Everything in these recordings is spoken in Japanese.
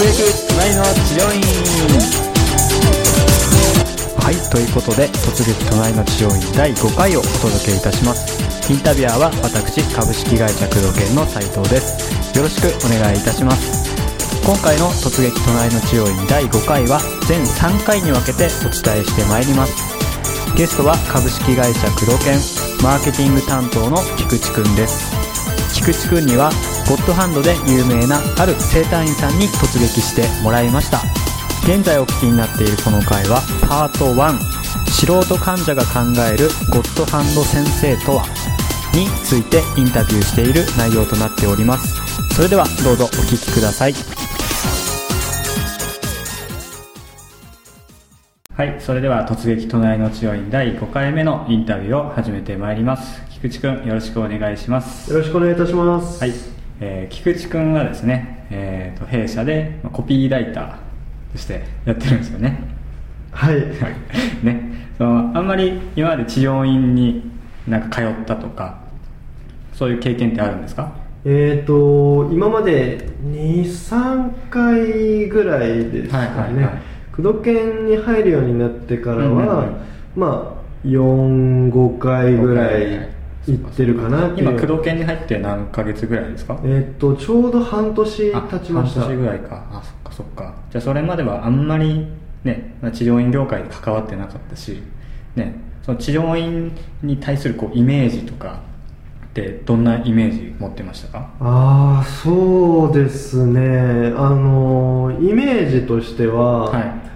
隣の治療院はいということで突撃隣の治療院第5回をお届けいたします。インタビュアーは私株式会社工藤研の斉藤です。よろしくお願いいたします。今回の突撃隣の治療院第5回は全3回に分けてお伝えしてまいります。ゲストは株式会社工藤研マーケティング担当の菊池くんです。菊池くんにはゴッドハンドで有名なある整体院さんに突撃してもらいました。現在お聞きになっているこの回はパート1素人患者が考えるゴッドハンド先生とはについてインタビューしている内容となっております。それではどうぞお聞きください。はいそれでは突撃隣の治療院第5回目のインタビューを始めてまいります。菊池くんよろしくお願いします。よろしくお願いいたします。はい、えー菊池くんはですね、えーと弊社でまあコピーライターとしてやってるんですよね。はい。ね。そのあんまり今まで治療院になんか通ったとかそういう経験ってあるんですか？えっ、と、今まで2、3回ぐらいですかね。はいはいはい。工藤研に入るようになってからは、まあ、4、5回ぐらい行ってるかなって。今工藤研に入って何ヶ月ぐらいですか？えっ、と、ちょうど半年あ経ちました。半年ぐらいかあそっかそっかじゃあそれまではあんまりね、まあ、治療院業界に関わってなかったしねその治療院に対するこうイメージとかってどんなイメージ持ってましたか？ああ、そうですね。あの、イメージとしては、はい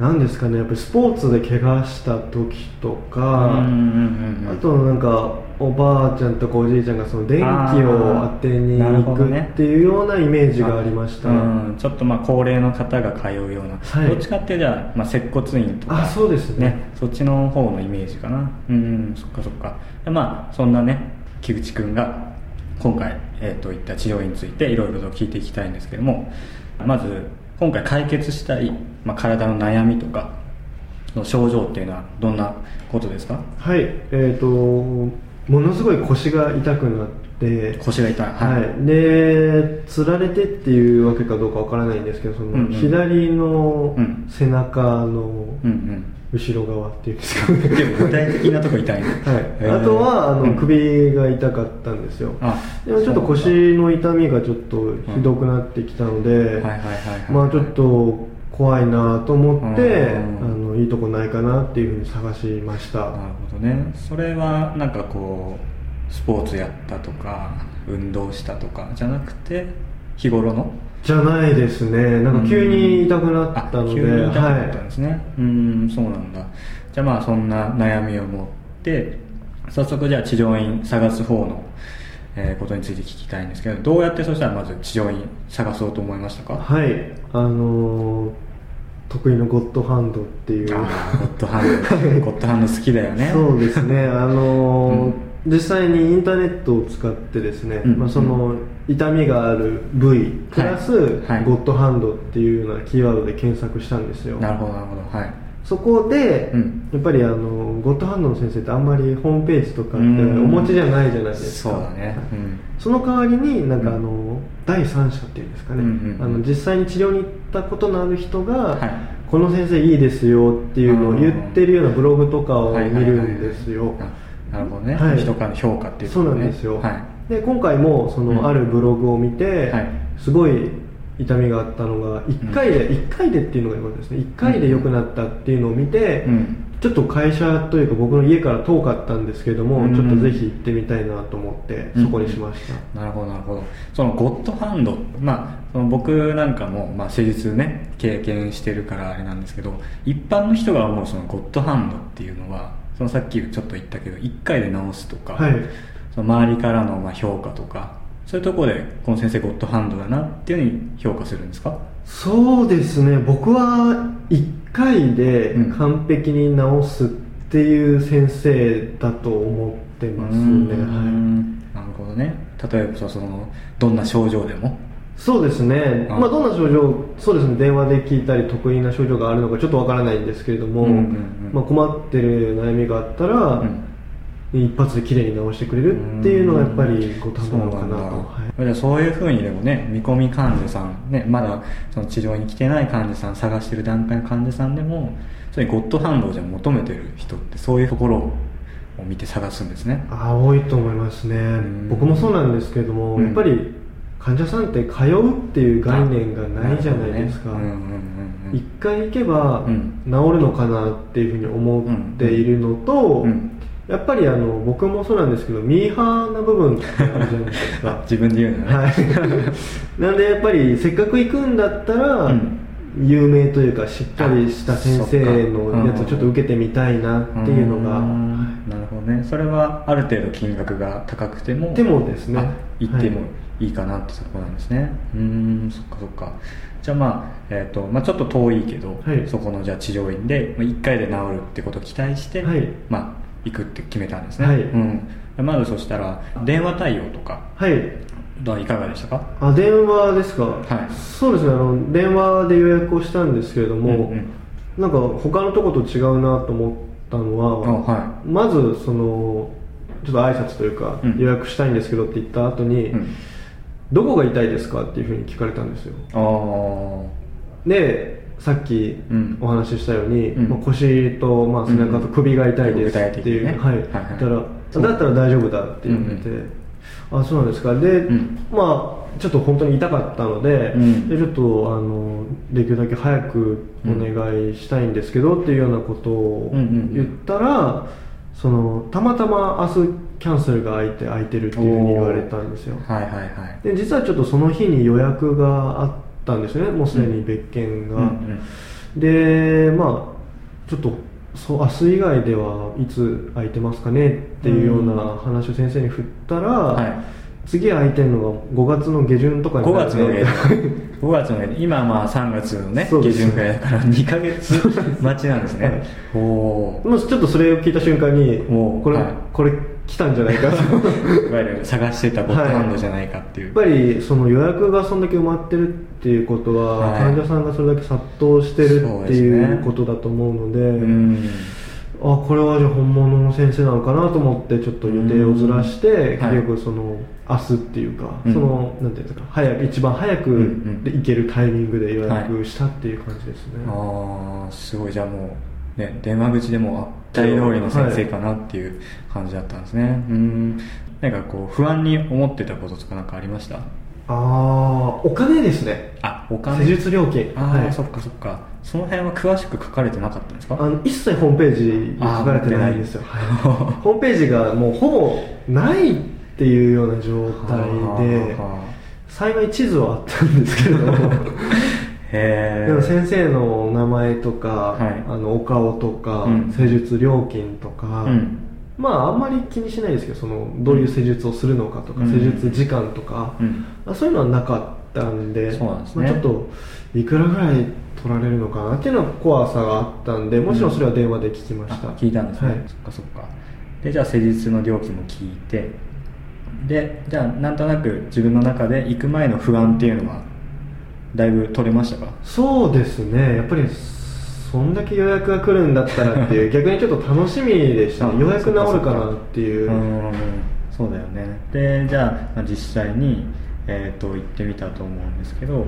なんですかね、やっぱりスポーツで怪我した時とか、うんうんうんうんあとなんかおばあちゃんとかおじいちゃんがその電気を当てに行くねっていうようなイメージがありました、うん、ちょっとまあ高齢の方が通うような、はい。どっちかっていうとじゃあ、まあ、接骨院とか。あそうですね。そっちの方のイメージかな。うん、うん、そっかそっか。でまあそんなね木口くんが今回、えー、といった治療院についていろいろと聞いていきたいんですけどもまず今回解決したい、まあ、体の悩みとかの症状っていうのはどんなことですか？はい。えっ、とものすごい腰が痛くなって腰が痛い。はい、でつられてっていうわけかどうかわからないんですけどその、左のうん。背中の後ろ側っていうんですかね。結構具体的なとこ痛いね はい、あとはあの、うん。首が痛かったんですよ。あでもちょっと腰の痛みがちょっとひどくなってきたので、はいはいはいはい。まあちょっと怖いなと思って、うん。あのいいとこないかなっていうふうに探しました。なるほどね。それはなんかこうスポーツやったとか運動したとかじゃなくて日頃の？じゃないですね。なんか急に痛くなったので、あ急に痛くなったんはですね、うんそうなんだ。じゃあまあそんな悩みを持って早速じゃあ治療院探す方の、えーことについて聞きたいんですけどどうやってそしたらまず治療院探そうと思いましたか？い、はい、あのー得意のゴッドハンドっていう。ゴッドハンド。ゴッドハンド好きだよね。そうですね、あのーうん。実際にインターネットを使ってですね、うん。まあ、その痛みがある部位プラス、はい。ゴッドハンドっていうようなキーワードで検索したんですよ。なるほどなるほど。はいそこで、うん。やっぱりあのゴッドハンドの先生ってあんまりホームページとかっておうん。持ちじゃないじゃないですか。そうだね。うん。その代わりになんかうん。あの、第三者っていうんですかね、うんうんうん。あの実際に治療に行ったことのある人が、はい。この先生いいですよっていうのを言ってるようなブログとかを見るんですよ。あなるほどね、はい。人からの評価っていうそうなんですよ、はい。で今回もその、うん。あるブログを見て、はい。すごい痛みがあったのが1回で、1回でっていうのがよかったですね。1回で良くなったっていうのを見て、うん。ちょっと会社というか僕の家から遠かったんですけども、うん。ちょっとぜひ行ってみたいなと思ってそこにしました、なるほどなるほど。そのゴッドハンドまあその僕なんかも、まあ、施術ね経験してるからあれなんですけど一般の人が思うそのゴッドハンドっていうのはそのさっきちょっと言ったけど1回で治すとか、はい。その周りからのまあ評価とかそういうところでこの先生ゴッドハンドだなっていうふうに評価するんですか？そうですね。僕は1回でうん。完璧に治すっていう先生だと思ってますうね、ん。はい。なるほどね。例えばそのどんな症状でも？そうですね、あ。まあ、どんな症状、そうですね、電話で聞いたり、得意な症状があるのかちょっとわからないんですけれども、うんうんうん。まあ、困ってる悩みがあったら、うん一発で綺麗に直してくれるっていうのがやっぱりご担当なのかなと、そうい。ういうふうにでもね見込み患者さん、ね、まだその治療に来てない患者さん探してる段階の患者さんでもそういうゴッドハンドをじゃあ求めてる人ってそういうところを見て探すんですね。あ多いと思いますね。ん。僕もそうなんですけれども、うん。やっぱり患者さんって通うっていう概念がないじゃないですか、一回行けばうん。治るのかなっていうふうに思っているのと、うんやっぱりあの僕もそうなんですけどミーハーな部分ってあるじゃないですか。自分で言うのね、はい。なんでやっぱりせっかく行くんだったら、うん。有名というかしっかりした先生のやつをちょっと受けてみたいなっていうのが、ん。なるほどね。それはある程度金額が高くてもでもですね。あ行ってもはいいいかなってところなんですね。うーんそっかそっか。じゃあまあ、えーとまあ、ちょっと遠いけど、はい。そこのじゃあ治療院で1回で治るってことを期待して、はい。まあ、行くって決めたんですね、はい。うん、まずそしたら電話対応とかはい。どういかがでしたか？あ電話ですか、はい。そうですね。あの電話で予約をしたんですけれども、うんうん。なんか他のとこと違うなと思ったのは、あはい。まずそのちょっと挨拶というか、うん。予約したいんですけどって言った後に、うん。どこが痛いですかっていうふうに聞かれたんですよ。あでさっきうん。お話ししたように、うん。まあ、腰と、まあ、背中と首が痛いですっていう、はい、はいたらだったら大丈夫だって言われて、うんあそうなんですか。で、ん。まあちょっと本当に痛かったので,、うん。でちょっとあのできるだけ早くお願いしたいんですけど、っていうようなことをうんうんうん。言ったら、そのたまたま明日キャンセルが空いて空いてるっていうふうに言われたんですよ。はいはいはい。で実はちょっとその日に予約があったんですよねもうすでに別件が、うんうん。でまあちょっとそう明日以外ではいつ空いてますかねっていうような話を先生に振ったら、はい。次空いてるのが5月の下旬とかに5なる月の上5 月の上今まあ3月のね下旬ぐらいだから2ヶ月待ちなんですね、はい。おおもうちょっとそれを聞いた瞬間におー。これ、はい。これ来たんじゃないかと。いわゆる探してたゴッドハンドじゃないかっていう、やっぱりその予約がそんだけ埋まってるっていうことは、はい。患者さんがそれだけ殺到してるっていうことだと思うのでうん。あこれはじゃあ本物の先生なのかなと思ってちょっと予定をずらしてうん。結局その明日っていうか、うん。そのなんていうんですか早く一番早く行けるタイミングで予約したっていう感じですね、ああすごい。じゃあもうね電話口でもあ大通りの先生かなっていう感じだったんですね、うん。なんかこう不安に思ってたこととかなんかありました？ああお金ですね。あお金？施術料金。ああ、はい。そっかそっか。その辺は詳しく書かれてなかったんですか？あの一切ホームページに書かれてないんですよ、はい。ホームページがもうほぼないっていうような状態では幸い地図はあったんですけれど。もあでも先生のお名前とか、はい。あのお顔とか、うん。施術料金とか、うん。まああんまり気にしないですけどそのどういう施術をするのかとか、うん。施術時間とか、そういうのはなかったんでね。まあ、ちょっといくらぐらい取られるのかなっていうのは怖さがあったんでもちろんそれは電話で聞きました、あ聞いたんですね、はい。そっかそっか。でじゃあ施術の料金も聞いて。でじゃあなんとなく自分の中で行く前の不安っていうのはだいぶ取れましたか？そうですね。やっぱりそんだけ予約が来るんだったらっていう 逆にちょっと楽しみでしたね。あようやく治るかなっていう。うんそうだよね。でじゃあ、まあ実際に、えー、と行ってみたと思うんですけど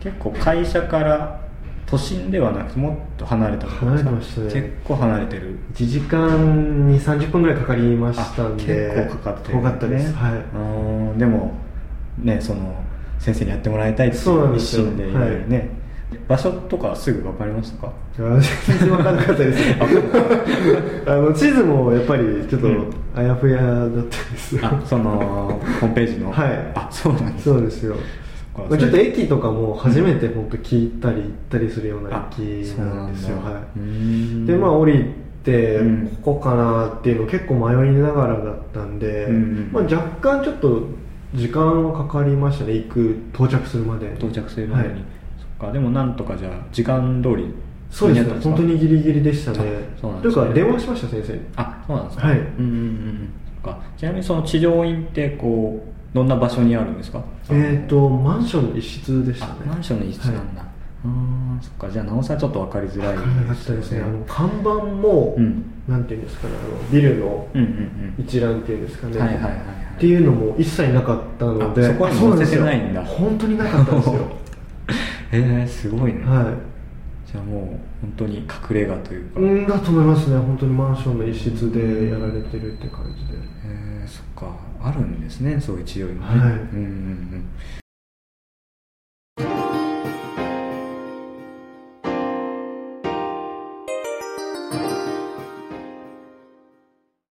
結構会社から都心ではなくてもっと離れた離れてましたね。結構離れてる。1時間に30分ぐらいかかりましたんで。あ結構かかってる遠かったです、はい。うんでもねその先生にやってもらいたいっていそう一心でいね、場所とかすぐ分かりましたか？全然分からなかったです。ね あの地図もやっぱりちょっとうん。あやふやだったです、あそのホームページの？はい。あそうなんですそうですよ。ちょっと駅とかも初めて本当聞いたり行ったりするようなあ駅なんですよ。はい。うん。でまあ降りてうん。ここかなっていうの結構迷いながらだったんで、うん。まあ、若干ちょっと時間はかかりましたね。行く到着するまで到着するまでに、はい。そっか。でもなんとかじゃあ時間通り。そうですね。本当にギリギリでしたね。あそうなんですね。というか電話しました先生。にあそうなんですかはい。うんうんうんそっか。ちなみにその治療院ってこうどんな場所にあるんですか？えっ、とマンションの一室でしたね。あマンションの一室なんだ、うんそっか。じゃあなおさらちょっと分かりづらい分からなかったですね。あの看板も、うん。なんていうんですかねあのビルの一覧っていうんですかね、はいはいはいはい。っていうのも一切なかったので。あそこにそうなんですよ。載せてないんだ本当になかったんですよ。へえすごいね、はじゃあもう本当に隠れ家というか。いうんだと思いますね。本当にマンションの一室でやられてるって感じで。へえそっか。あるんですねそういう治療院ね、はい。うんうんうん